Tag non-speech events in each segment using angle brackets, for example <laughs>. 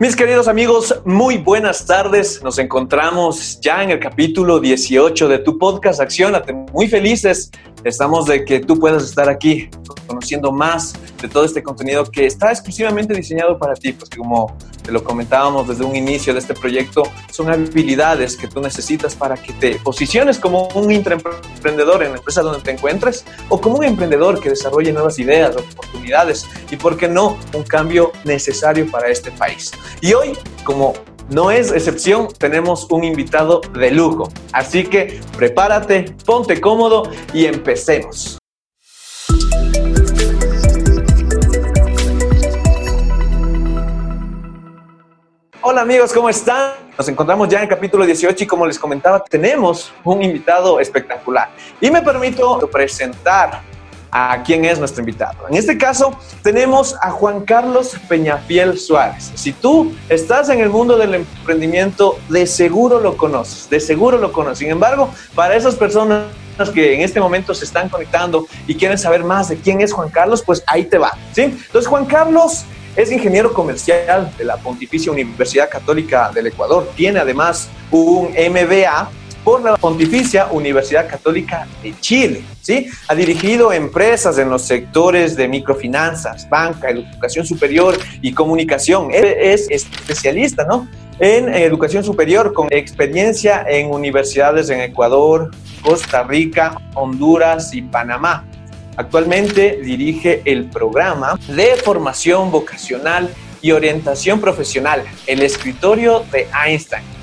Mis queridos amigos, muy buenas tardes. Nos encontramos ya en el capítulo 18 de tu podcast Acciónate. Muy felices estamos de que tú puedas estar aquí conociendo más de todo este contenido que está exclusivamente diseñado para ti, pues como te lo comentábamos desde un inicio de este proyecto, son habilidades que tú necesitas para que te posiciones como un emprendedor en la empresa donde te encuentres o como un emprendedor que desarrolle nuevas ideas, oportunidades y, por qué no, un cambio necesario para este país. Y hoy, como no es excepción, tenemos un invitado de lujo. Así que prepárate, ponte cómodo y empecemos. Hola amigos, ¿cómo están? Nos encontramos ya en el capítulo 18 y como les comentaba, tenemos un invitado espectacular. Y me permito presentar a quién es nuestro invitado. En este caso, tenemos a Juan Carlos Peñafiel Suárez. Si tú estás en el mundo del emprendimiento, de seguro lo conoces, de seguro lo conoces. Sin embargo, para esas personas que en este momento se están conectando y quieren saber más de quién es Juan Carlos, pues ahí te va. ¿sí? Entonces, Juan Carlos es ingeniero comercial de la Pontificia Universidad Católica del Ecuador. Tiene además un MBA por la Pontificia Universidad Católica de Chile. ¿sí? Ha dirigido empresas en los sectores de microfinanzas, banca, educación superior y comunicación. Él es especialista ¿no? en educación superior con experiencia en universidades en Ecuador, Costa Rica, Honduras y Panamá. Actualmente dirige el programa de formación vocacional y orientación profesional, el escritorio de Einstein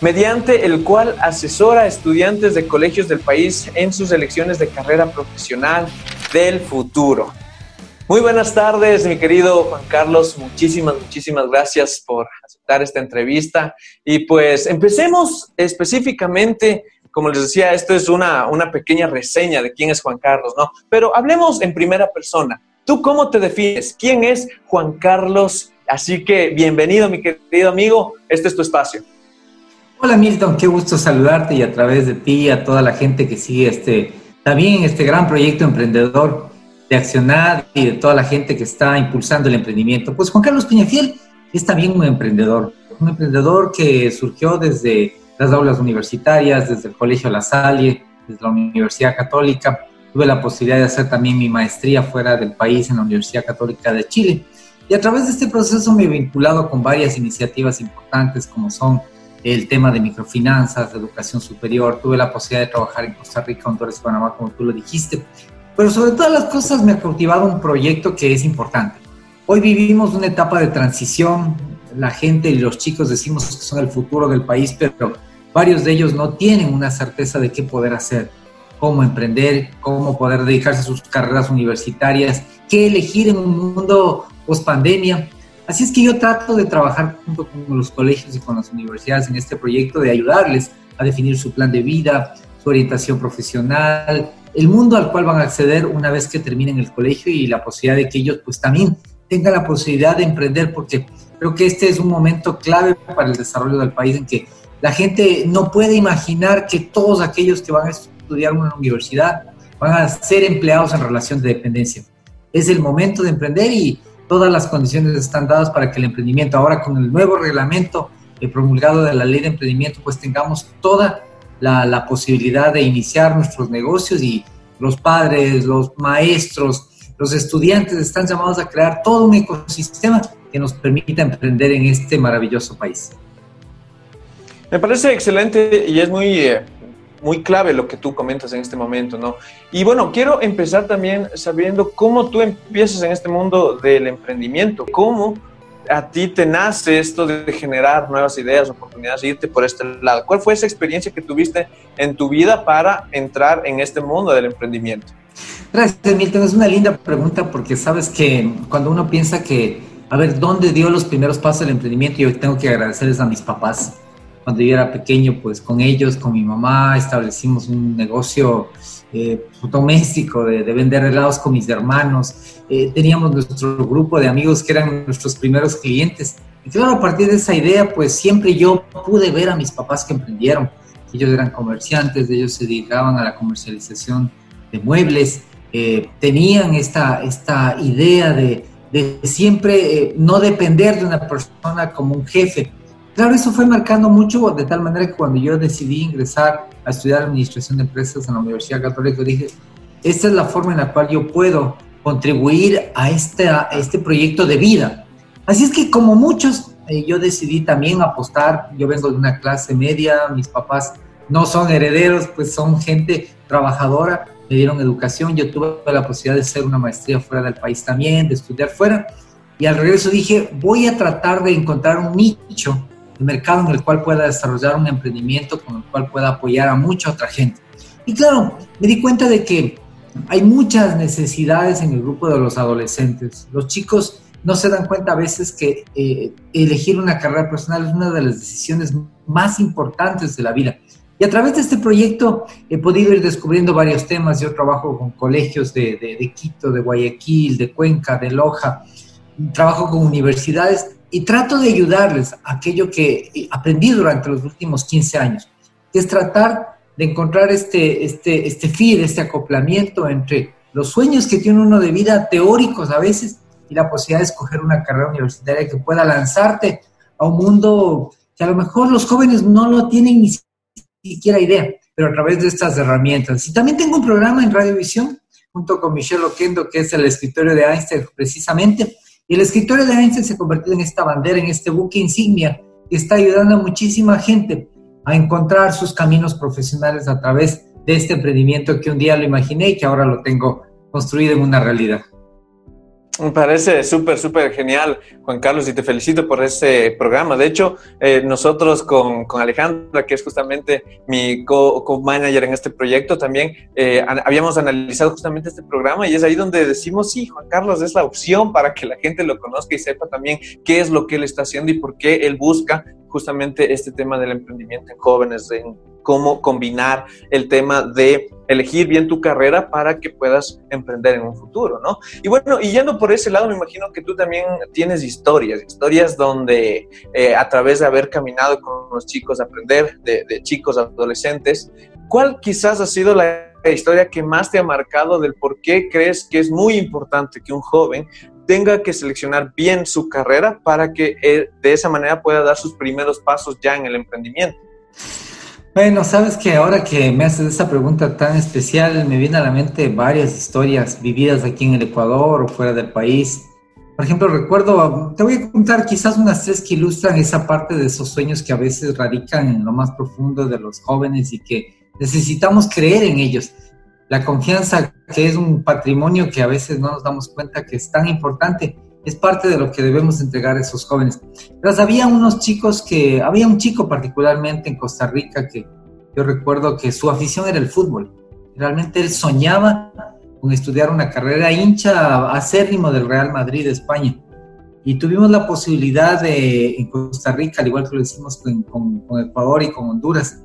mediante el cual asesora a estudiantes de colegios del país en sus elecciones de carrera profesional del futuro. Muy buenas tardes, mi querido Juan Carlos. Muchísimas, muchísimas gracias por aceptar esta entrevista. Y pues empecemos específicamente, como les decía, esto es una, una pequeña reseña de quién es Juan Carlos, ¿no? Pero hablemos en primera persona. ¿Tú cómo te defines? ¿Quién es Juan Carlos? Así que bienvenido, mi querido amigo. Este es tu espacio. Hola Milton, qué gusto saludarte y a través de ti a toda la gente que sigue este también este gran proyecto emprendedor de Accionar y de toda la gente que está impulsando el emprendimiento. Pues Juan Carlos Piñafiel es también un emprendedor, un emprendedor que surgió desde las aulas universitarias, desde el Colegio La Salle, desde la Universidad Católica. Tuve la posibilidad de hacer también mi maestría fuera del país en la Universidad Católica de Chile. Y a través de este proceso me he vinculado con varias iniciativas importantes como son el tema de microfinanzas, de educación superior. Tuve la posibilidad de trabajar en Costa Rica, Honduras y Panamá, como tú lo dijiste. Pero sobre todas las cosas me ha cautivado un proyecto que es importante. Hoy vivimos una etapa de transición. La gente y los chicos decimos que son el futuro del país, pero varios de ellos no tienen una certeza de qué poder hacer, cómo emprender, cómo poder dedicarse a sus carreras universitarias, qué elegir en un mundo post pandemia. Así es que yo trato de trabajar junto con los colegios y con las universidades en este proyecto de ayudarles a definir su plan de vida, su orientación profesional, el mundo al cual van a acceder una vez que terminen el colegio y la posibilidad de que ellos pues también tengan la posibilidad de emprender porque creo que este es un momento clave para el desarrollo del país en que la gente no puede imaginar que todos aquellos que van a estudiar en una universidad van a ser empleados en relación de dependencia. Es el momento de emprender y todas las condiciones están dadas para que el emprendimiento, ahora con el nuevo reglamento promulgado de la ley de emprendimiento, pues tengamos toda la, la, posibilidad de iniciar nuestros negocios y los padres, los maestros, los estudiantes están llamados a crear todo un ecosistema que nos permita emprender en este maravilloso país. Me parece excelente y es muy eh, muy clave lo que tú comentas en este momento, ¿no? Y bueno, quiero empezar también sabiendo cómo tú empiezas en este mundo del emprendimiento, cómo a ti te nace esto de generar nuevas ideas, oportunidades, irte por este lado. ¿Cuál fue esa experiencia que tuviste en tu vida para entrar en este mundo del emprendimiento? Gracias, Milton. Es una linda pregunta porque sabes que cuando uno piensa que, a ver, ¿dónde dio los primeros pasos del emprendimiento? Yo tengo que agradecerles a mis papás cuando yo era pequeño, pues con ellos, con mi mamá, establecimos un negocio eh, doméstico de, vender helados con mis hermanos. Eh, teníamos nuestro grupo de amigos que eran nuestros primeros clientes. Y claro, a partir de esa idea, pues siempre yo pude ver a mis papás que emprendieron. Ellos eran comerciantes, ellos se dedicaban a la comercialización de muebles, eh, tenían esta, esta idea de, de siempre no depender de una persona como un jefe, Claro, eso fue marcando mucho de tal manera que cuando yo decidí ingresar a estudiar Administración de Empresas en la Universidad Católica, dije, esta es la forma en la cual yo puedo contribuir a este, a este proyecto de vida. Así es que como muchos, eh, yo decidí también apostar, yo vengo de una clase media, mis papás no son herederos, pues son gente trabajadora, me dieron educación, yo tuve la posibilidad de hacer una maestría fuera del país también, de estudiar fuera, y al regreso dije, voy a tratar de encontrar un nicho el mercado en el cual pueda desarrollar un emprendimiento con el cual pueda apoyar a mucha otra gente. Y claro, me di cuenta de que hay muchas necesidades en el grupo de los adolescentes. Los chicos no se dan cuenta a veces que eh, elegir una carrera personal es una de las decisiones más importantes de la vida. Y a través de este proyecto he podido ir descubriendo varios temas. Yo trabajo con colegios de, de, de Quito, de Guayaquil, de Cuenca, de Loja. Trabajo con universidades y trato de ayudarles aquello que aprendí durante los últimos 15 años, que es tratar de encontrar este, este, este feed, este acoplamiento entre los sueños que tiene uno de vida teóricos a veces y la posibilidad de escoger una carrera universitaria que pueda lanzarte a un mundo que a lo mejor los jóvenes no lo tienen ni siquiera idea, pero a través de estas herramientas. Y también tengo un programa en Radiovisión junto con Michelle Oquendo, que es el escritorio de Einstein precisamente, y el escritorio de Einstein se ha convertido en esta bandera, en este buque insignia que está ayudando a muchísima gente a encontrar sus caminos profesionales a través de este emprendimiento que un día lo imaginé y que ahora lo tengo construido en una realidad. Me parece súper, súper genial, Juan Carlos, y te felicito por este programa. De hecho, eh, nosotros con, con, Alejandra, que es justamente mi co-manager en este proyecto, también eh, habíamos analizado justamente este programa y es ahí donde decimos, sí, Juan Carlos es la opción para que la gente lo conozca y sepa también qué es lo que él está haciendo y por qué él busca justamente este tema del emprendimiento en jóvenes, en cómo combinar el tema de elegir bien tu carrera para que puedas emprender en un futuro, ¿no? Y bueno, y yendo por ese lado, me imagino que tú también tienes historias, historias donde eh, a través de haber caminado con los chicos, aprender de, de chicos, adolescentes, ¿cuál quizás ha sido la historia que más te ha marcado del por qué crees que es muy importante que un joven tenga que seleccionar bien su carrera para que eh, de esa manera pueda dar sus primeros pasos ya en el emprendimiento? Bueno, sabes que ahora que me haces esa pregunta tan especial, me viene a la mente varias historias vividas aquí en el Ecuador o fuera del país. Por ejemplo, recuerdo, te voy a contar quizás unas tres que ilustran esa parte de esos sueños que a veces radican en lo más profundo de los jóvenes y que necesitamos creer en ellos. La confianza, que es un patrimonio que a veces no nos damos cuenta que es tan importante es parte de lo que debemos entregar a esos jóvenes. Pero había unos chicos que, había un chico particularmente en Costa Rica que yo recuerdo que su afición era el fútbol. Realmente él soñaba con estudiar una carrera hincha acérrimo del Real Madrid de España. Y tuvimos la posibilidad de, en Costa Rica, al igual que lo hicimos con, con Ecuador y con Honduras,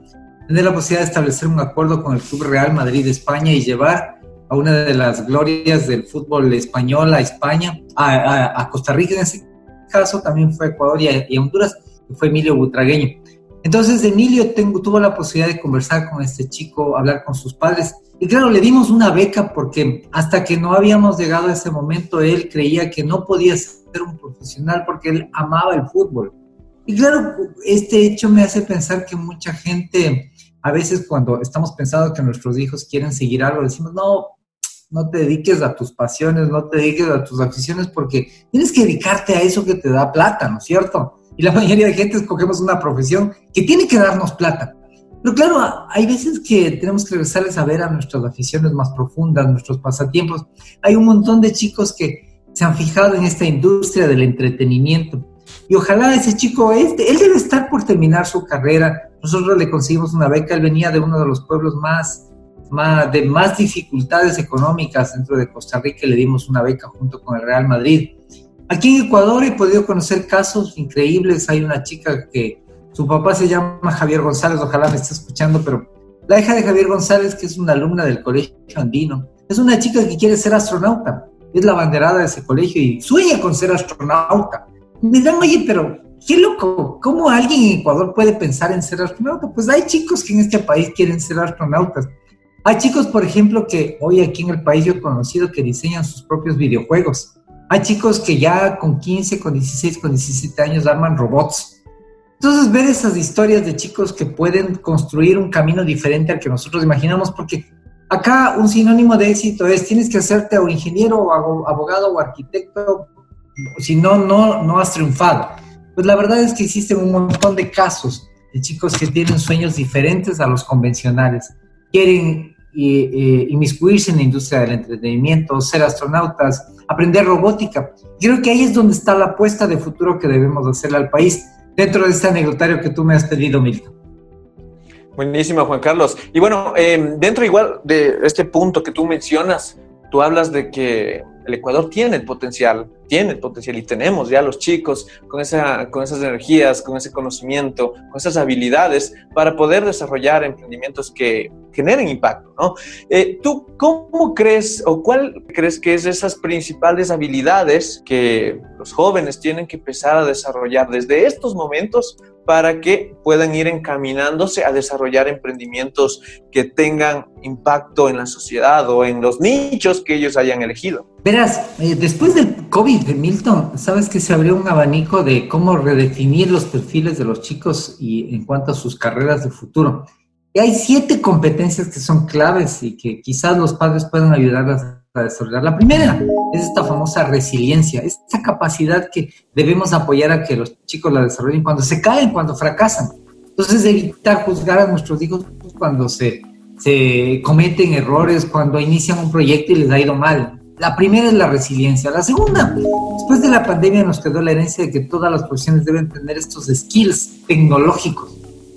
tener la posibilidad de establecer un acuerdo con el Club Real Madrid de España y llevar a una de las glorias del fútbol español a España, a, Costa Rica en ese caso, también fue Ecuador y a, Honduras, que fue Emilio Butragueño. Entonces Emilio tengo, tuvo la posibilidad de conversar con este chico, hablar con sus padres. Y claro, le dimos una beca porque hasta que no habíamos llegado a ese momento, él creía que no podía ser un profesional porque él amaba el fútbol. Y claro, este hecho me hace pensar que mucha gente, a veces cuando estamos pensando que nuestros hijos quieren seguir algo, decimos, no, no te dediques a tus pasiones, no te dediques a tus aficiones, porque tienes que dedicarte a eso que te da plata, ¿no es cierto? Y la <laughs> mayoría de gente escogemos una profesión que tiene que darnos plata. Pero claro, hay veces que tenemos que regresarles a ver a nuestras aficiones más profundas, nuestros pasatiempos. Hay un montón de chicos que se han fijado en esta industria del entretenimiento. Y ojalá ese chico, este, él debe estar por terminar su carrera. Nosotros le conseguimos una beca, él venía de uno de los pueblos más de más dificultades económicas dentro de Costa Rica le dimos una beca junto con el Real Madrid. Aquí en Ecuador he podido conocer casos increíbles. Hay una chica que Su papá se llama Javier González, ojalá me esté escuchando, pero la hija de Javier González, que es una alumna del Colegio Andino, es una chica que quiere ser astronauta, es la banderada de ese colegio y sueña con ser astronauta. Me dan, oye, pero qué loco, ¿cómo alguien en Ecuador puede pensar en ser astronauta? Pues hay chicos que en este país quieren ser astronautas. Hay chicos, por ejemplo, que hoy aquí en el país yo he conocido que diseñan sus propios videojuegos. Hay chicos que ya con 15, con 16, con 17 años arman robots. Entonces, ver esas historias de chicos que pueden construir un camino diferente al que nosotros imaginamos, porque acá un sinónimo de éxito es tienes que hacerte o ingeniero o abogado o arquitecto, si no, no, no has triunfado. Pues la verdad es que existen un montón de casos de chicos que tienen sueños diferentes a los convencionales. Quieren eh, inmiscuirse en la industria del entretenimiento, ser astronautas, aprender robótica. Creo que ahí es donde está la apuesta de futuro que debemos hacerle al país, dentro de este anecdotario que tú me has pedido, Milton. Buenísimo, Juan Carlos. Y bueno, eh, dentro igual de este punto que tú mencionas, tú hablas de que el Ecuador tiene el potencial, tiene el potencial y tenemos ya los chicos con, esa, con esas energías, con ese conocimiento, con esas habilidades para poder desarrollar emprendimientos que generen impacto, ¿no? Eh, ¿Tú cómo crees o cuál crees que es esas principales habilidades que los jóvenes tienen que empezar a desarrollar desde estos momentos para que puedan ir encaminándose a desarrollar emprendimientos que tengan impacto en la sociedad o en los nichos que ellos hayan elegido. Verás, eh, después del COVID de Milton, sabes que se abrió un abanico de cómo redefinir los perfiles de los chicos y en cuanto a sus carreras de futuro. Y hay siete competencias que son claves y que quizás los padres puedan ayudarlas a desarrollar. La primera es esta famosa resiliencia, esta capacidad que debemos apoyar a que los chicos la desarrollen cuando se caen, cuando fracasan. Entonces, evitar juzgar a nuestros hijos cuando se, se cometen errores, cuando inician un proyecto y les ha ido mal. La primera es la resiliencia. La segunda, después de la pandemia nos quedó la herencia de que todas las profesiones deben tener estos skills tecnológicos.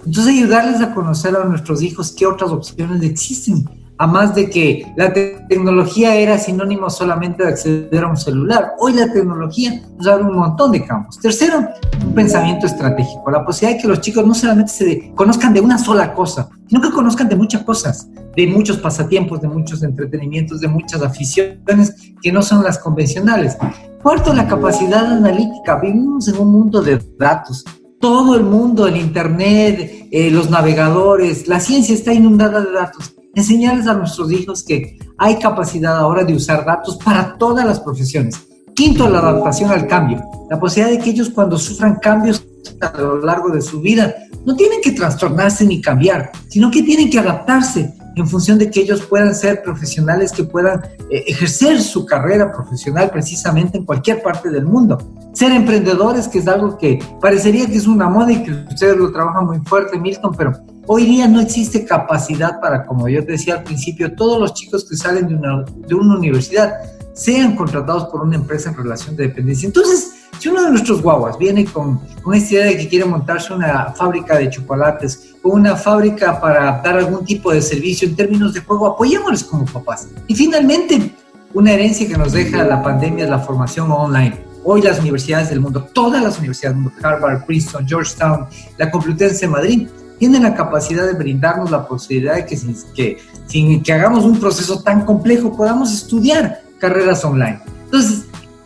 Entonces ayudarles a conocer a nuestros hijos qué otras opciones existen a más de que la tecnología era sinónimo solamente de acceder a un celular. Hoy la tecnología nos abre un montón de campos. Tercero, un pensamiento estratégico, la posibilidad de que los chicos no solamente se conozcan de una sola cosa, sino que conozcan de muchas cosas, de muchos pasatiempos, de muchos entretenimientos, de muchas aficiones que no son las convencionales. Cuarto, la capacidad analítica. Vivimos en un mundo de datos. Todo el mundo, el Internet, eh, los navegadores, la ciencia está inundada de datos enseñarles a nuestros hijos que hay capacidad ahora de usar datos para todas las profesiones. Quinto, la adaptación al cambio. La posibilidad de que ellos cuando sufran cambios a lo largo de su vida no tienen que trastornarse ni cambiar, sino que tienen que adaptarse en función de que ellos puedan ser profesionales que puedan eh, ejercer su carrera profesional precisamente en cualquier parte del mundo. Ser emprendedores, que es algo que parecería que es una moda y que ustedes lo trabajan muy fuerte, Milton, pero Hoy día no existe capacidad para, como yo decía al principio, todos los chicos que salen de una, de una universidad sean contratados por una empresa en relación de dependencia. Entonces, si uno de nuestros guaguas viene con, con esta idea de que quiere montarse una fábrica de chocolates o una fábrica para dar algún tipo de servicio en términos de juego, apoyémosles como papás. Y finalmente, una herencia que nos deja la pandemia es la formación online. Hoy las universidades del mundo, todas las universidades del mundo, Harvard, Princeton, Georgetown, la Complutense de Madrid, tienen la capacidad de brindarnos la posibilidad de que sin, que sin que hagamos un proceso tan complejo podamos estudiar carreras online. Entonces,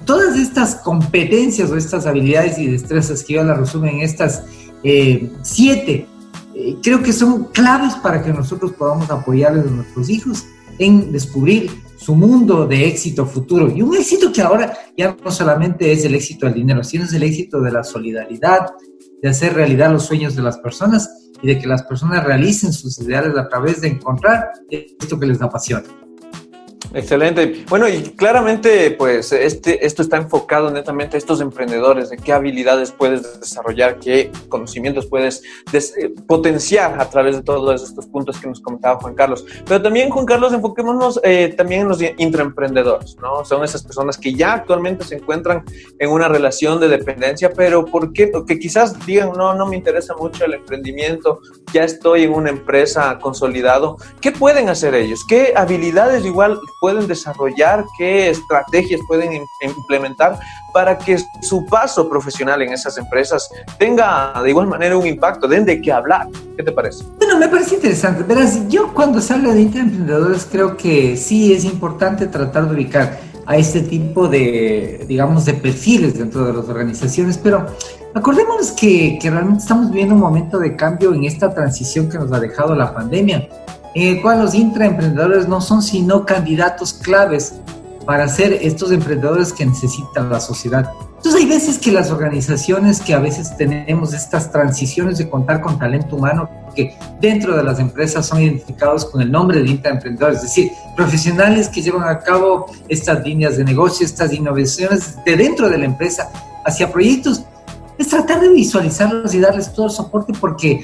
todas estas competencias o estas habilidades y destrezas que yo las resumen en estas eh, siete, eh, creo que son claves para que nosotros podamos apoyarles a nuestros hijos en descubrir su mundo de éxito futuro. Y un éxito que ahora ya no solamente es el éxito del dinero, sino es el éxito de la solidaridad, de hacer realidad los sueños de las personas y de que las personas realicen sus ideales a través de encontrar esto que les apasiona. Excelente. Bueno, y claramente, pues, este, esto está enfocado netamente a estos emprendedores, de qué habilidades puedes desarrollar, qué conocimientos puedes eh, potenciar a través de todos estos puntos que nos comentaba Juan Carlos. Pero también, Juan Carlos, enfoquémonos eh, también en los intraemprendedores, ¿no? Son esas personas que ya actualmente se encuentran en una relación de dependencia, pero ¿por qué? Que quizás digan, no, no me interesa mucho el emprendimiento, ya estoy en una empresa consolidado. ¿Qué pueden hacer ellos? ¿Qué habilidades igual pueden desarrollar, qué estrategias pueden implementar para que su paso profesional en esas empresas tenga de igual manera un impacto, den de qué hablar. ¿Qué te parece? Bueno, me parece interesante. Verás, yo cuando salgo de emprendedores creo que sí es importante tratar de ubicar a este tipo de, digamos, de perfiles dentro de las organizaciones, pero acordémonos que, que realmente estamos viviendo un momento de cambio en esta transición que nos ha dejado la pandemia, en el cual los intraemprendedores no son sino candidatos claves para ser estos emprendedores que necesita la sociedad. Entonces hay veces que las organizaciones que a veces tenemos estas transiciones de contar con talento humano que dentro de las empresas son identificados con el nombre de intraemprendedores, es decir, profesionales que llevan a cabo estas líneas de negocio, estas innovaciones de dentro de la empresa hacia proyectos, es tratar de visualizarlos y darles todo el soporte porque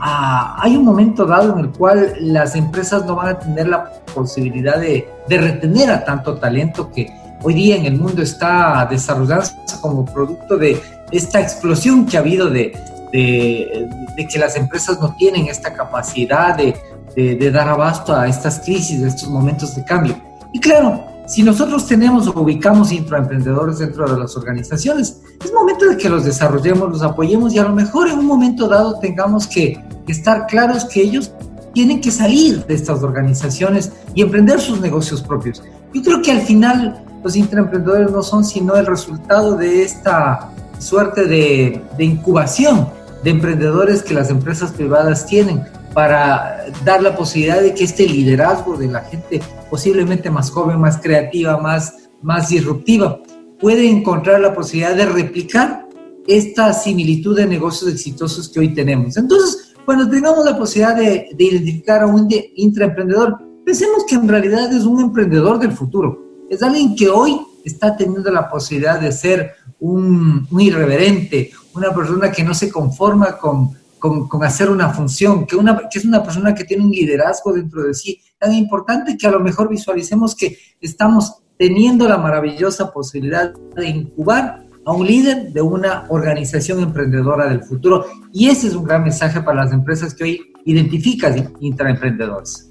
hay un momento dado en el cual las empresas no van a tener la posibilidad de, de retener a tanto talento que hoy día en el mundo está desarrollándose como producto de esta explosión que ha habido de, de, que las empresas no tienen esta capacidad de, de, dar abasto a estas crisis, a estos momentos de cambio. Y claro, si nosotros tenemos o ubicamos intraemprendedores dentro de las organizaciones, es momento de que los desarrollemos, los apoyemos y a lo mejor en un momento dado tengamos que estar claros que ellos tienen que salir de estas organizaciones y emprender sus negocios propios. Yo creo que al final los intraemprendedores no son sino el resultado de esta suerte de, incubación de emprendedores que las empresas privadas tienen para dar la posibilidad de que este liderazgo de la gente posiblemente más joven, más creativa, más, más disruptiva, puede encontrar la posibilidad de replicar esta similitud de negocios exitosos que hoy tenemos. Entonces, cuando tengamos la posibilidad de, de identificar a un intraemprendedor, pensemos que en realidad es un emprendedor del futuro. Es alguien que hoy está teniendo la posibilidad de ser un, irreverente, una persona que no se conforma con, con, hacer una función, que, una, que es una persona que tiene un liderazgo dentro de sí, tan importante que a lo mejor visualicemos que estamos teniendo la maravillosa posibilidad de incubar a un líder de una organización emprendedora del futuro. Y ese es un gran mensaje para las empresas que hoy identifican intraemprendedores.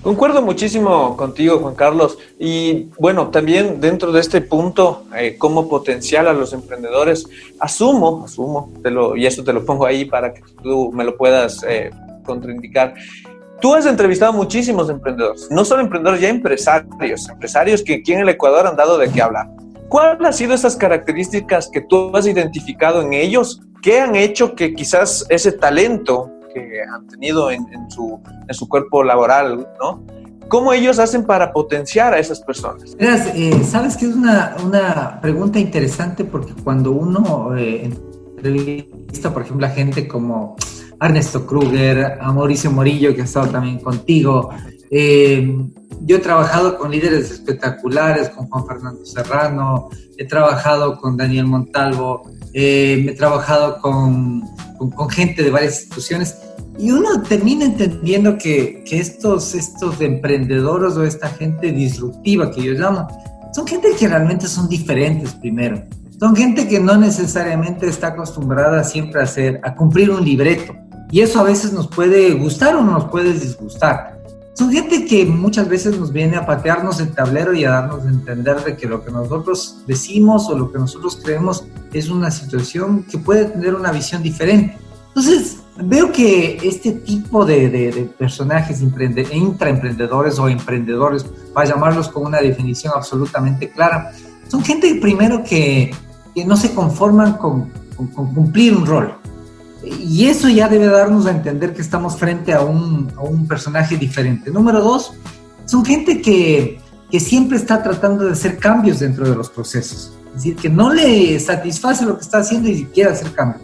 Concuerdo muchísimo contigo, Juan Carlos. Y bueno, también dentro de este punto, eh, como potencial a los emprendedores, asumo, asumo, te lo, y eso te lo pongo ahí para que tú me lo puedas eh, contraindicar. Tú has entrevistado muchísimos emprendedores, no solo emprendedores, ya empresarios, empresarios que aquí en el Ecuador han dado de qué hablar. ¿Cuáles han sido esas características que tú has identificado en ellos que han hecho que quizás ese talento que han tenido en, su, en su cuerpo laboral, ¿no? ¿Cómo ellos hacen para potenciar a esas personas? Eh, Sabes que es una, una, pregunta interesante porque cuando uno eh, entrevista, por ejemplo, a gente como Ernesto Kruger, a Mauricio Morillo, que ha estado también contigo, eh, yo he trabajado con líderes espectaculares, con Juan Fernando Serrano, he trabajado con Daniel Montalvo, eh, he trabajado con, con, gente de varias instituciones y uno termina entendiendo que, que, estos, estos emprendedores o esta gente disruptiva que yo llamo, son gente que realmente son diferentes primero. Son gente que no necesariamente está acostumbrada siempre a hacer, a cumplir un libreto. Y eso a veces nos puede gustar o nos puede disgustar. Son gente que muchas veces nos viene a patearnos el tablero y a darnos a entender de que lo que nosotros decimos o lo que nosotros creemos es una situación que puede tener una visión diferente. Entonces, veo que este tipo de, personajes intraemprendedores o emprendedores, para llamarlos con una definición absolutamente clara, son gente primero que, no se conforman con, cumplir un rol. Y eso ya debe darnos a entender que estamos frente a un, personaje diferente. Número dos, son gente que, que siempre está tratando de hacer cambios dentro de los procesos. Es decir, que no le satisface lo que está haciendo y quiere hacer cambios.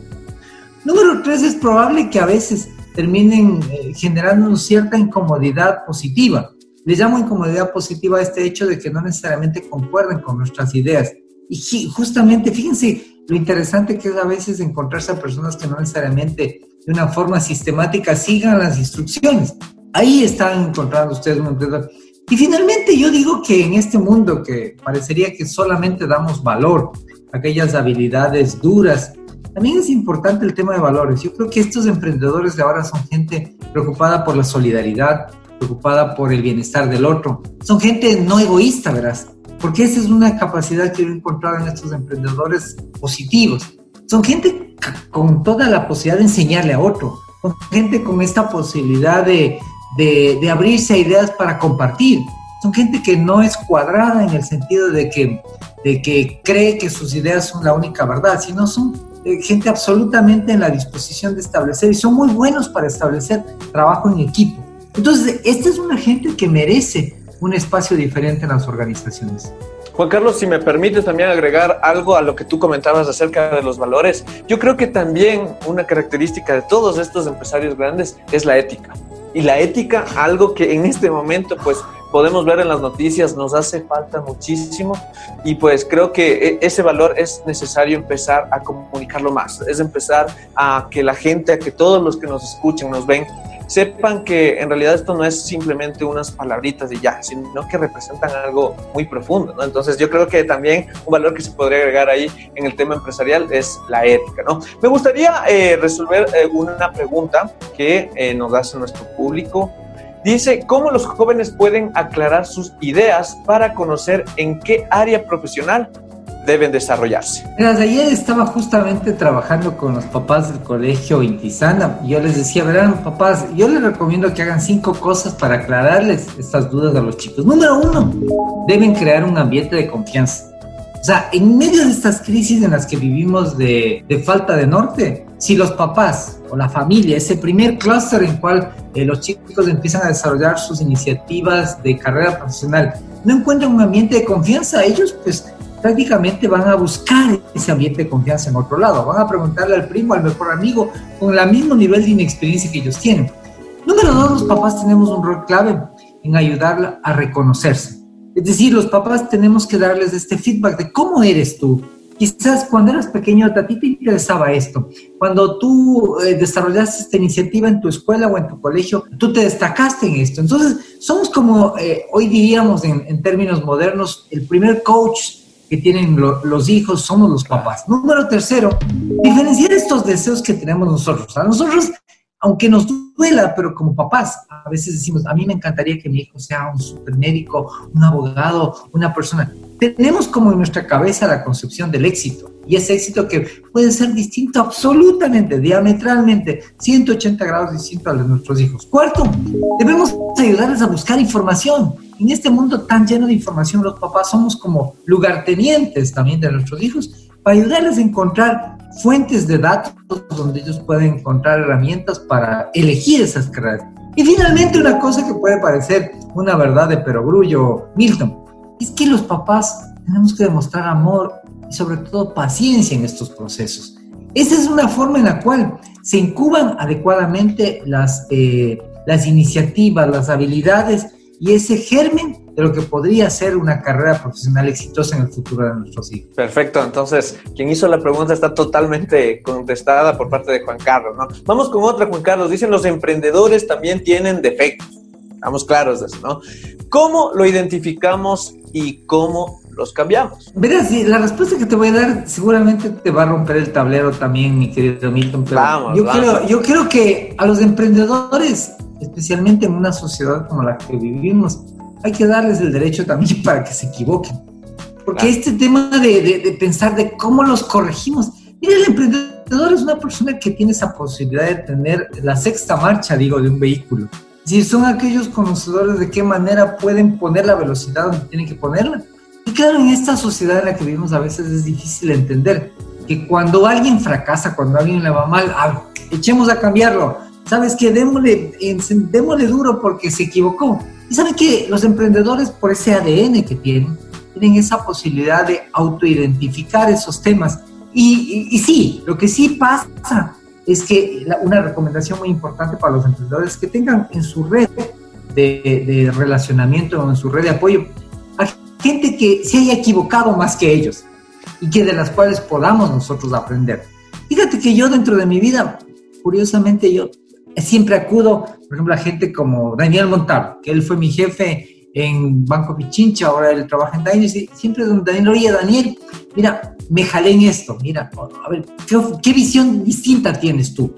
Número tres, es probable que a veces terminen eh, generando cierta incomodidad positiva. Le llamo incomodidad positiva a este hecho de que no necesariamente concuerden con nuestras ideas. Y justamente, fíjense lo interesante que es a veces encontrarse a personas que no necesariamente de una forma sistemática sigan las instrucciones. Ahí están encontrando ustedes un emprendedor. Y finalmente yo digo que en este mundo que parecería que solamente damos valor a aquellas habilidades duras también es importante el tema de valores. Yo creo que estos emprendedores de ahora son gente preocupada por la solidaridad, preocupada por el bienestar del otro. Son gente no egoísta, verás, porque esa es una capacidad que he encontrado en estos emprendedores positivos. Son gente con toda la posibilidad de enseñarle a otro, son gente con esta posibilidad de, de, de abrirse a ideas para compartir. Son gente que no es cuadrada en el sentido de que, de que cree que sus ideas son la única verdad, sino son eh, gente absolutamente en la disposición de establecer y son muy buenos para establecer trabajo en equipo. Entonces, esta es una gente que merece un espacio diferente en las organizaciones. Juan Carlos, si me permites también agregar algo a lo que tú comentabas acerca de los valores, yo creo que también una característica de todos estos empresarios grandes es la ética. Y la ética, algo que en este momento pues podemos ver en las noticias, nos hace falta muchísimo y pues creo que e, ese valor es necesario empezar a comunicarlo más, es empezar a que la gente, a que todos los que nos escuchen, nos ven, sepan que en realidad esto no es simplemente unas palabritas y ya, sino que representan algo muy profundo, ¿no? Entonces yo creo que también un valor que se podría agregar ahí en el tema empresarial es la ética, ¿no? Me gustaría eh, resolver eh, una pregunta que eh, nos hace nuestro público Dice cómo los jóvenes pueden aclarar sus ideas para conocer en qué área profesional deben desarrollarse. Ayer estaba justamente trabajando con los papás del colegio Intisana. Yo les decía, verán, papás, yo les recomiendo que hagan cinco cosas para aclararles estas dudas a los chicos. Número uno, deben crear un ambiente de confianza. O sea, en medio de estas crisis en las que vivimos de, de falta de norte, si los papás o la familia, ese primer clúster en cual eh, los chicos empiezan a desarrollar sus iniciativas de carrera profesional, no encuentran un ambiente de confianza, ellos pues prácticamente van a buscar ese ambiente de confianza en otro lado, van a preguntarle al primo, al mejor amigo, con el mismo nivel de inexperiencia que ellos tienen. Número dos, los papás tenemos un rol clave en ayudarla a reconocerse. Es decir, los papás tenemos que darles este feedback de cómo eres tú, Quizás cuando eras pequeño a ti te interesaba esto. Cuando tú eh, desarrollaste esta iniciativa en tu escuela o en tu colegio, tú te destacaste en esto. Entonces, somos como, eh, hoy diríamos en, términos modernos, el primer coach que tienen los hijos somos los papás. Número tercero, diferenciar estos deseos que tenemos nosotros. A nosotros, aunque nos duela, pero como papás, a veces decimos, a mí me encantaría que mi hijo sea un supermédico, un abogado, una persona tenemos como en nuestra cabeza la concepción del éxito y ese éxito que puede ser distinto absolutamente, diametralmente, 180 grados distinto al de nuestros hijos. Cuarto, debemos ayudarles a buscar información. En este mundo tan lleno de información, los papás somos como lugartenientes también de nuestros hijos para ayudarles a encontrar fuentes de datos donde ellos pueden encontrar herramientas para elegir esas carreras. Y finalmente una cosa que puede parecer una verdad de perogrullo, Milton, es que los papás tenemos que demostrar amor y sobre todo paciencia en estos procesos. Esa es una forma en la cual se incuban adecuadamente las, eh, las iniciativas, las habilidades y ese germen de lo que podría ser una carrera profesional exitosa en el futuro de nuestros hijos. Perfecto, entonces quien hizo la pregunta está totalmente contestada por parte de Juan Carlos. ¿no? Vamos con otra, Juan Carlos. Dicen los emprendedores también tienen defectos. Estamos claros de eso, ¿no? ¿Cómo lo identificamos y cómo los cambiamos? Verás, la respuesta que te voy a dar seguramente te va a romper el tablero también, mi querido Milton, pero vamos, yo, Creo, yo creo que a los emprendedores, especialmente en una sociedad como la que vivimos, hay que darles el derecho también para que se equivoquen. Porque este tema de, de, pensar de cómo los corregimos, mira, el emprendedor es una persona que tiene esa posibilidad de tener la sexta marcha, digo, de un vehículo si son aquellos conocedores de qué manera pueden poner la velocidad donde tienen que ponerla. Y claro, en esta sociedad en la que vivimos a veces es difícil entender que cuando alguien fracasa, cuando alguien le va mal, ah, echemos a cambiarlo. ¿Sabes qué? Démosle, démosle duro porque se equivocó. Y saben que los emprendedores, por ese ADN que tienen, tienen esa posibilidad de autoidentificar esos temas. Y, y, y sí, lo que sí pasa es que una recomendación muy importante para los emprendedores es que tengan en su red de, relacionamiento o en su red de apoyo a gente que se haya equivocado más que ellos y que de las cuales podamos nosotros aprender. Fíjate que yo dentro de mi vida, curiosamente yo siempre acudo, por ejemplo, a gente como Daniel Montalvo, que él fue mi jefe en Banco Pichincha, ahora él trabaja en Dynasty, siempre donde Daniel, oye Daniel, mira, me jalé en esto, mira, a ver, ¿qué, visión distinta tienes tú?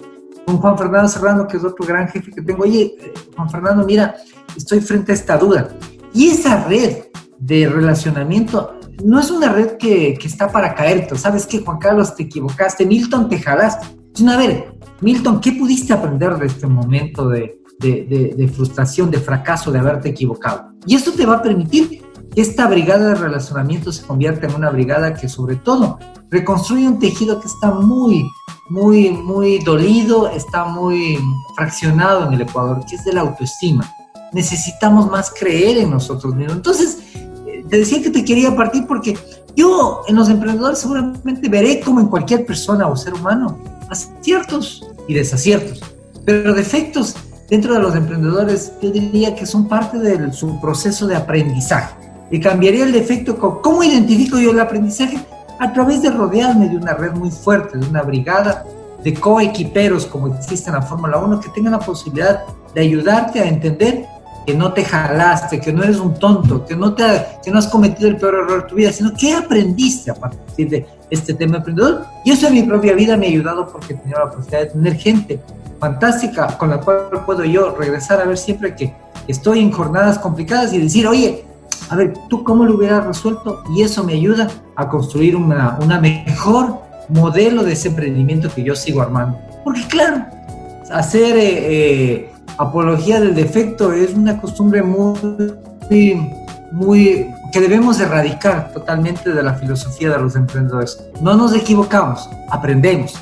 con Juan Fernando Serrano, que es otro gran jefe que tengo. Oye, eh, Juan Fernando, mira, estoy frente a esta duda. Y esa red de relacionamiento no es una red que, que está para caerte. ¿Sabes qué, Juan Carlos? Te equivocaste. Milton, te jalaste. A ver, Milton, ¿qué pudiste aprender de este momento de, de, de, frustración, de fracaso, de haberte equivocado? Y esto te va a permitir que esta brigada de relacionamiento se convierta en una brigada que sobre todo reconstruye un tejido que está muy, muy, muy dolido, está muy fraccionado en el Ecuador, que es de la autoestima. Necesitamos más creer en nosotros mismos. Entonces, eh, te decía que te quería partir porque yo en los emprendedores seguramente veré como en cualquier persona o ser humano aciertos y desaciertos, pero defectos dentro de los emprendedores yo diría que son parte de su proceso de aprendizaje. Y cambiaría el defecto con cómo identifico yo el aprendizaje a través de rodearme de una red muy fuerte, de una brigada de coequiperos como existe en la Fórmula 1 que tengan la posibilidad de ayudarte a entender que no te jalaste, que no eres un tonto, que no, te, que no has cometido el peor error de tu vida, sino que aprendiste a partir de este tema emprendedor. Y eso en mi propia vida me ha ayudado porque he tenido la posibilidad de tener gente fantástica con la cual puedo yo regresar a ver siempre que estoy en jornadas complicadas y decir, oye, a ver, ¿tú cómo lo hubieras resuelto? Y eso me ayuda a construir una, una mejor modelo de ese emprendimiento que yo sigo armando. Porque claro, hacer eh, eh, apología del defecto es una costumbre muy, que debemos erradicar totalmente de la filosofía de los emprendedores. No nos equivocamos, aprendemos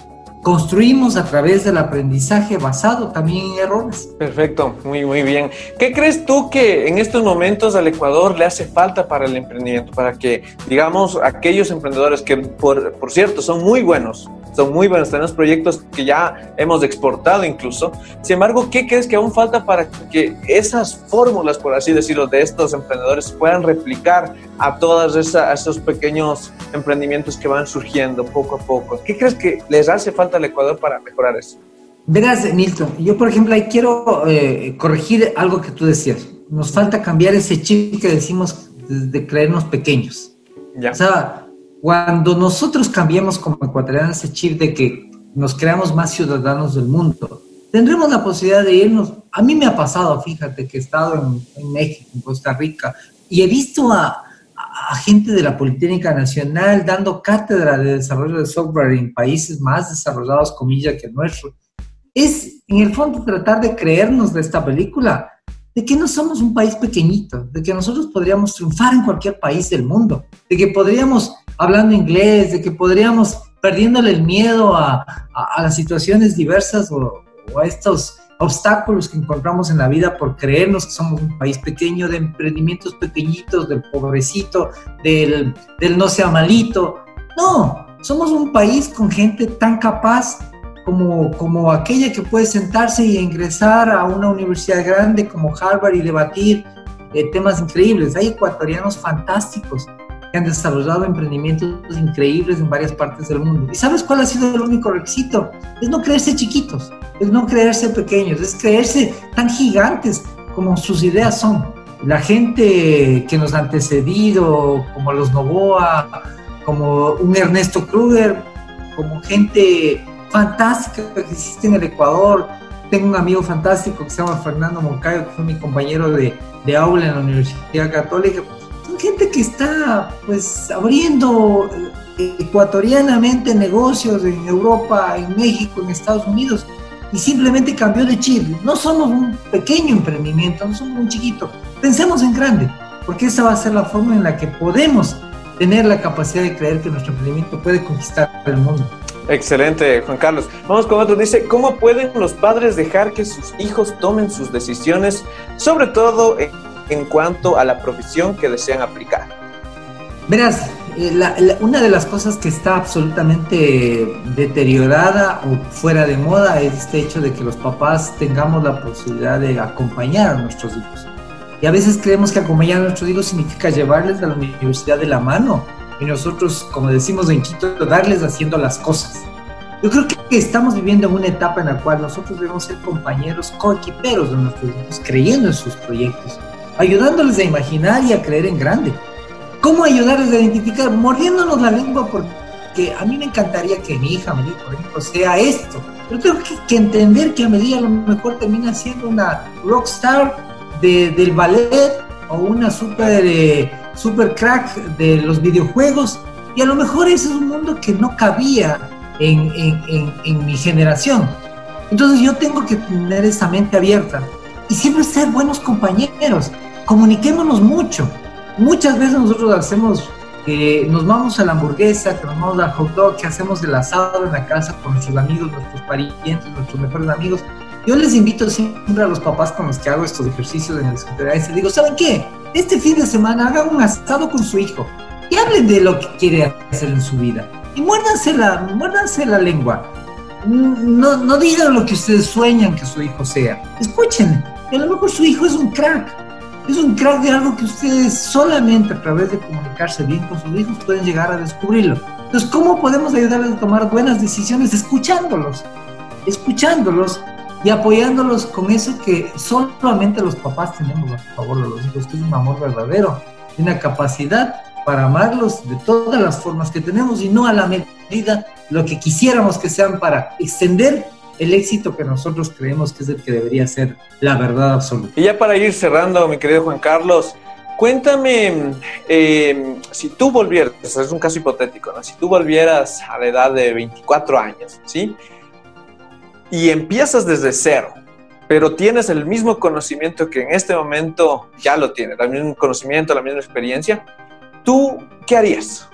construimos a través del aprendizaje basado también en errores. Perfecto, muy, muy bien. ¿Qué crees tú que en estos momentos al Ecuador le hace falta para el emprendimiento? Para que, digamos, aquellos emprendedores que, por, por cierto, son muy buenos, son muy buenos, tenemos proyectos que ya hemos exportado incluso. Sin embargo, ¿qué crees que aún falta para que esas fórmulas, por así decirlo, de estos emprendedores puedan replicar a todos esos pequeños emprendimientos que van surgiendo poco a poco? ¿Qué crees que les hace falta al Ecuador para mejorar eso? Verás, Milton, yo por ejemplo ahí quiero eh, corregir algo que tú decías. Nos falta cambiar ese chip que decimos de creernos pequeños. Ya. O sea, cuando nosotros cambiemos como ecuatorianos ese chip de que nos creamos más ciudadanos del mundo, tendremos la posibilidad de irnos. A mí me ha pasado, fíjate, que he estado en, México, en Costa Rica, y he visto a, a, gente de la Politécnica Nacional dando cátedra de desarrollo de software en países más desarrollados, comillas, que nuestro. Es, en el fondo, tratar de creernos de esta película, de que no somos un país pequeñito, de que nosotros podríamos triunfar en cualquier país del mundo, de que podríamos hablando inglés, de que podríamos, perdiéndole el miedo a, las situaciones diversas o, a estos obstáculos que encontramos en la vida por creernos que somos un país pequeño, de emprendimientos pequeñitos, del pobrecito, del, del no sea malito. No, somos un país con gente tan capaz como, como aquella que puede sentarse y ingresar a una universidad grande como Harvard y debatir eh, temas increíbles. Hay ecuatorianos fantásticos han desarrollado emprendimientos increíbles en varias partes del mundo. ¿Y sabes cuál ha sido el único requisito? Es no creerse chiquitos, es no creerse pequeños, es creerse tan gigantes como sus ideas son. La gente que nos ha antecedido, como los Novoa, como un Ernesto Kruger, como gente fantástica que existe en el Ecuador. Tengo un amigo fantástico que se llama Fernando Moncayo, que fue mi compañero de, de aula en la Universidad Católica gente que está pues abriendo eh, ecuatorianamente negocios en Europa, en México, en Estados Unidos y simplemente cambió de chip. No somos un pequeño emprendimiento, no somos un chiquito. Pensemos en grande, porque esa va a ser la forma en la que podemos tener la capacidad de creer que nuestro emprendimiento puede conquistar el mundo. Excelente, Juan Carlos. Vamos con otro. Dice, ¿cómo pueden los padres dejar que sus hijos tomen sus decisiones, sobre todo en en cuanto a la profesión que desean aplicar? Verás, eh, una de las cosas que está absolutamente deteriorada o fuera de moda es este hecho de que los papás tengamos la posibilidad de acompañar a nuestros hijos. Y a veces creemos que acompañar a nuestros hijos significa llevarles a la universidad de la mano y nosotros, como decimos en Quito, darles haciendo las cosas. Yo creo que estamos viviendo en una etapa en la cual nosotros debemos ser compañeros, coequiperos de nuestros hijos, creyendo en sus proyectos ayudándoles a imaginar y a creer en grande. ¿Cómo ayudarles a identificar? Mordiéndonos la lengua porque a mí me encantaría que mi hija, por ejemplo, sea esto, Pero tengo que, entender que a medida a lo mejor termina siendo una rockstar de, del ballet o una super, eh, super crack de los videojuegos. Y a lo mejor ese es un mundo que no cabía en, en, en, mi generación. Entonces yo tengo que tener esa mente abierta y siempre ser buenos compañeros. Comuniquémonos mucho. Muchas veces nosotros hacemos que nos vamos a la hamburguesa, que nos vamos al hot dog, que hacemos el asado en la casa con nuestros amigos, nuestros parientes, nuestros mejores amigos. Yo les invito siempre a los papás con los que hago estos ejercicios en secretario y digo, ¿saben qué? Este fin de semana hagan un asado con su hijo y hablen de lo que quiere hacer en su vida. Y muérdanse la, muérdanse la lengua. No, no digan lo que ustedes sueñan que su hijo sea. Escuchen, a lo mejor su hijo es un crack es un crack de algo que ustedes solamente a través de comunicarse bien con sus hijos pueden llegar a descubrirlo. Entonces, ¿cómo podemos ayudarles a tomar buenas decisiones? Escuchándolos, escuchándolos y apoyándolos con eso que solamente los papás tenemos a favor de los hijos, que es un amor verdadero, una capacidad para amarlos de todas las formas que tenemos y no a la medida lo que quisiéramos que sean para extender el éxito que nosotros creemos que es el que debería ser la verdad absoluta. Y ya para ir cerrando, mi querido Juan Carlos, cuéntame eh, si tú volvieras, es un caso hipotético, ¿no? si tú volvieras a la edad de 24 años, ¿sí? Y empiezas desde cero, pero tienes el mismo conocimiento que en este momento ya lo tienes, el mismo conocimiento, la misma experiencia, ¿tú qué harías?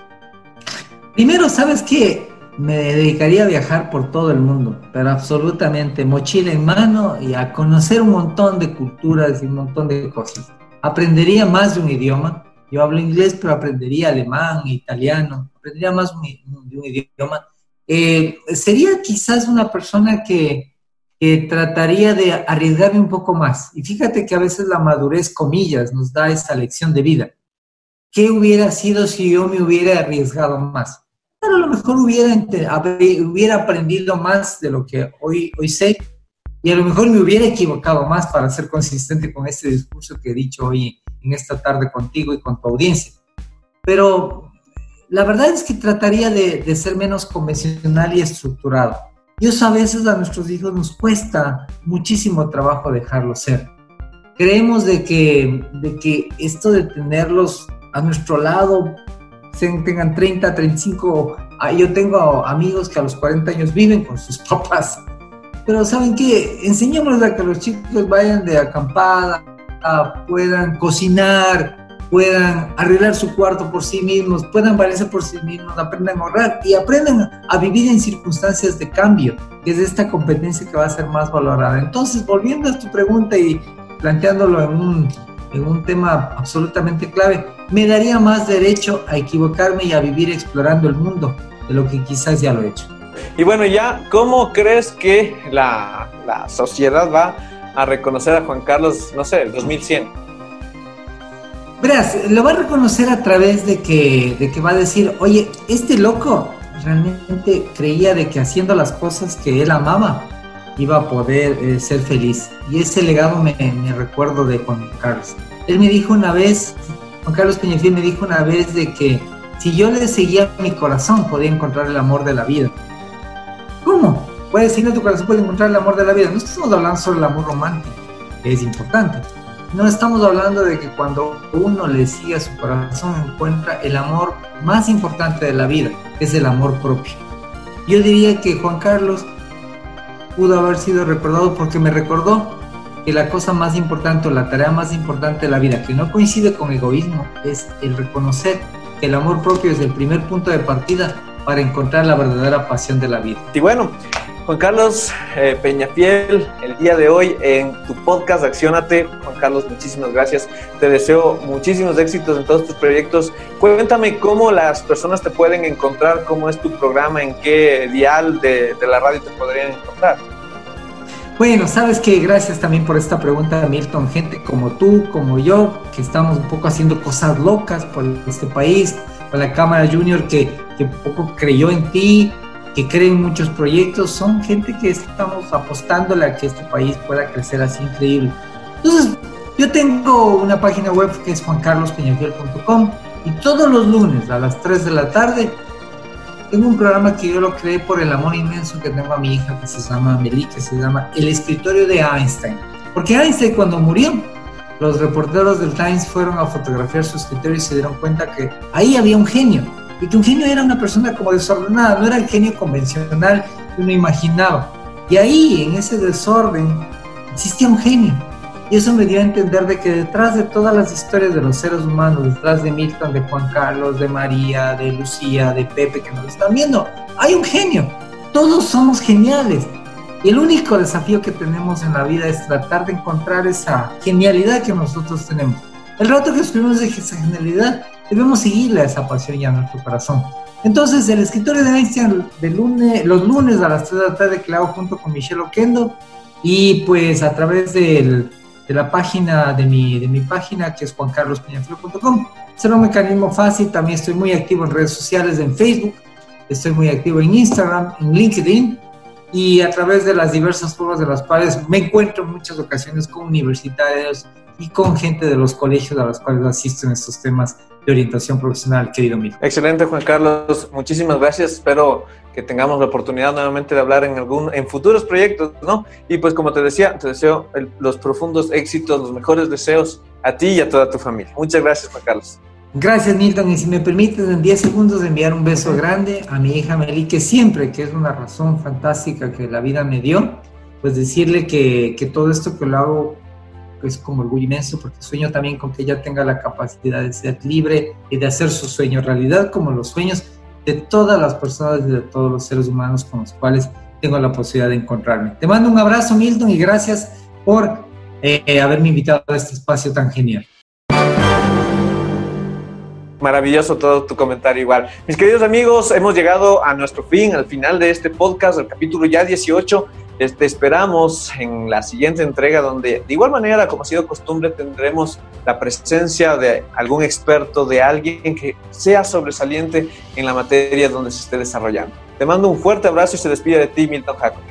Primero, ¿sabes qué? Me dedicaría a viajar por todo el mundo, pero absolutamente mochila en mano y a conocer un montón de culturas y un montón de cosas. Aprendería más de un idioma. Yo hablo inglés, pero aprendería alemán, italiano, aprendería más de un idioma. Eh, sería quizás una persona que, que trataría de arriesgarme un poco más. Y fíjate que a veces la madurez, comillas, nos da esa lección de vida. ¿Qué hubiera sido si yo me hubiera arriesgado más? A lo mejor hubiera, hubiera aprendido más de lo que hoy, hoy sé y a lo mejor me hubiera equivocado más para ser consistente con este discurso que he dicho hoy en esta tarde contigo y con tu audiencia. Pero la verdad es que trataría de, de ser menos convencional y estructurado. Y eso a veces a nuestros hijos nos cuesta muchísimo trabajo dejarlo ser. Creemos de que, de que esto de tenerlos a nuestro lado tengan 30, 35. Ah, yo tengo amigos que a los 40 años viven con sus <laughs> papás. Pero ¿saben qué? Enseñémosles a que los chicos vayan de acampada, puedan cocinar, puedan arreglar su cuarto por sí mismos, puedan valerse por sí mismos, aprendan a ahorrar y aprendan a vivir en circunstancias de cambio, que es esta competencia que va a ser más valorada. Entonces, volviendo a tu pregunta y planteándolo en un en un tema absolutamente clave, me daría más derecho a equivocarme y a vivir explorando el mundo de lo que quizás ya lo he hecho. Y bueno, ya, ¿cómo crees que la, la sociedad va a reconocer a Juan Carlos, no sé, el 2100? Verás, lo va a reconocer a través de que, de que va a decir, oye, este loco realmente creía de que haciendo las cosas que él amaba, iba a poder eh, ser feliz. Y ese legado me, recuerdo de Juan Carlos. Él me dijo una vez, Juan Carlos Peñafiel me dijo una vez de que si yo le seguía mi corazón podía encontrar el amor de la vida. ¿Cómo? Puedes a tu corazón puede encontrar el amor de la vida. No estamos hablando sobre el amor romántico, que es importante. No estamos hablando de que cuando uno le sigue a su corazón encuentra el amor más importante de la vida, que es el amor propio. Yo diría que Juan Carlos pudo haber sido recordado porque me recordó que la cosa más importante o la tarea más importante de la vida, que no coincide con egoísmo, es el reconocer que el amor propio es el primer punto de partida para encontrar la verdadera pasión de la vida. Y bueno, Juan Carlos eh, Peñafiel, el día de hoy en tu podcast Acciónate. Juan Carlos, muchísimas gracias. Te deseo muchísimos éxitos en todos tus proyectos. Cuéntame cómo las personas te pueden encontrar, cómo es tu programa, en qué dial de, de la radio te podrían encontrar. Bueno, sabes que gracias también por esta pregunta, Milton. Gente como tú, como yo, que estamos un poco haciendo cosas locas por este país, con la Cámara Junior que, que un poco creyó en ti, que creen muchos proyectos, son gente que estamos apostándole a que este país pueda crecer así increíble. Entonces, yo tengo una página web que es juancarlospeñafiel.com y todos los lunes a las 3 de la tarde tengo un programa que yo lo creé por el amor inmenso que tengo a mi hija, que se llama Meli, que se llama El escritorio de Einstein. Porque Einstein cuando murió, los reporteros del Times fueron a fotografiar su escritorio y se dieron cuenta que ahí había un genio. Y que un genio era una persona como desordenada, no era el genio convencional que uno imaginaba. Y ahí, en ese desorden, existía un genio. Y eso me dio a entender de que detrás de todas las historias de los seres humanos, detrás de Milton, de Juan Carlos, de María, de Lucía, de Pepe que nos están viendo, hay un genio. Todos somos geniales. Y el único desafío que tenemos en la vida es tratar de encontrar esa genialidad que nosotros tenemos. El rato que escribimos de esa genialidad, debemos seguirle a esa pasión y a nuestro corazón. Entonces, el escritorio de Einstein de lunes, los lunes a las 3 de la tarde que hago junto con Michelle Oquendo y pues a través del de la página de mi, de mi página que es juancarlospeñaflor.com. Será un mecanismo fácil, también estoy muy activo en redes sociales, en Facebook, estoy muy activo en Instagram, en LinkedIn y a través de las diversas formas de las cuales me encuentro en muchas ocasiones con universitarios y con gente de los colegios a los cuales asisto en estos temas de orientación profesional, querido Mil. Excelente, Juan Carlos. Muchísimas gracias. Espero que tengamos la oportunidad nuevamente de hablar en algún en futuros proyectos, ¿no? Y pues como te decía, te deseo los profundos éxitos, los mejores deseos a ti y a toda tu familia. Muchas gracias, Juan Carlos. Gracias, Milton. Y si me permites, en 10 segundos enviar un beso grande a mi hija Meli, que siempre, que es una razón fantástica que la vida me dio, pues decirle que, que todo esto que lo hago es como orgullo inmenso, porque sueño también con que ella tenga la capacidad de ser libre y de hacer su sueño realidad, como los sueños de todas las personas y de todos los seres humanos con los cuales tengo la posibilidad de encontrarme. Te mando un abrazo, Milton, y gracias por eh, haberme invitado a este espacio tan genial. Maravilloso todo tu comentario igual. Mis queridos amigos, hemos llegado a nuestro fin, al final de este podcast, el capítulo ya 18. Te esperamos en la siguiente entrega donde de igual manera, como ha sido costumbre, tendremos la presencia de algún experto, de alguien que sea sobresaliente en la materia donde se esté desarrollando. Te mando un fuerte abrazo y se despide de ti, Milton Jacob.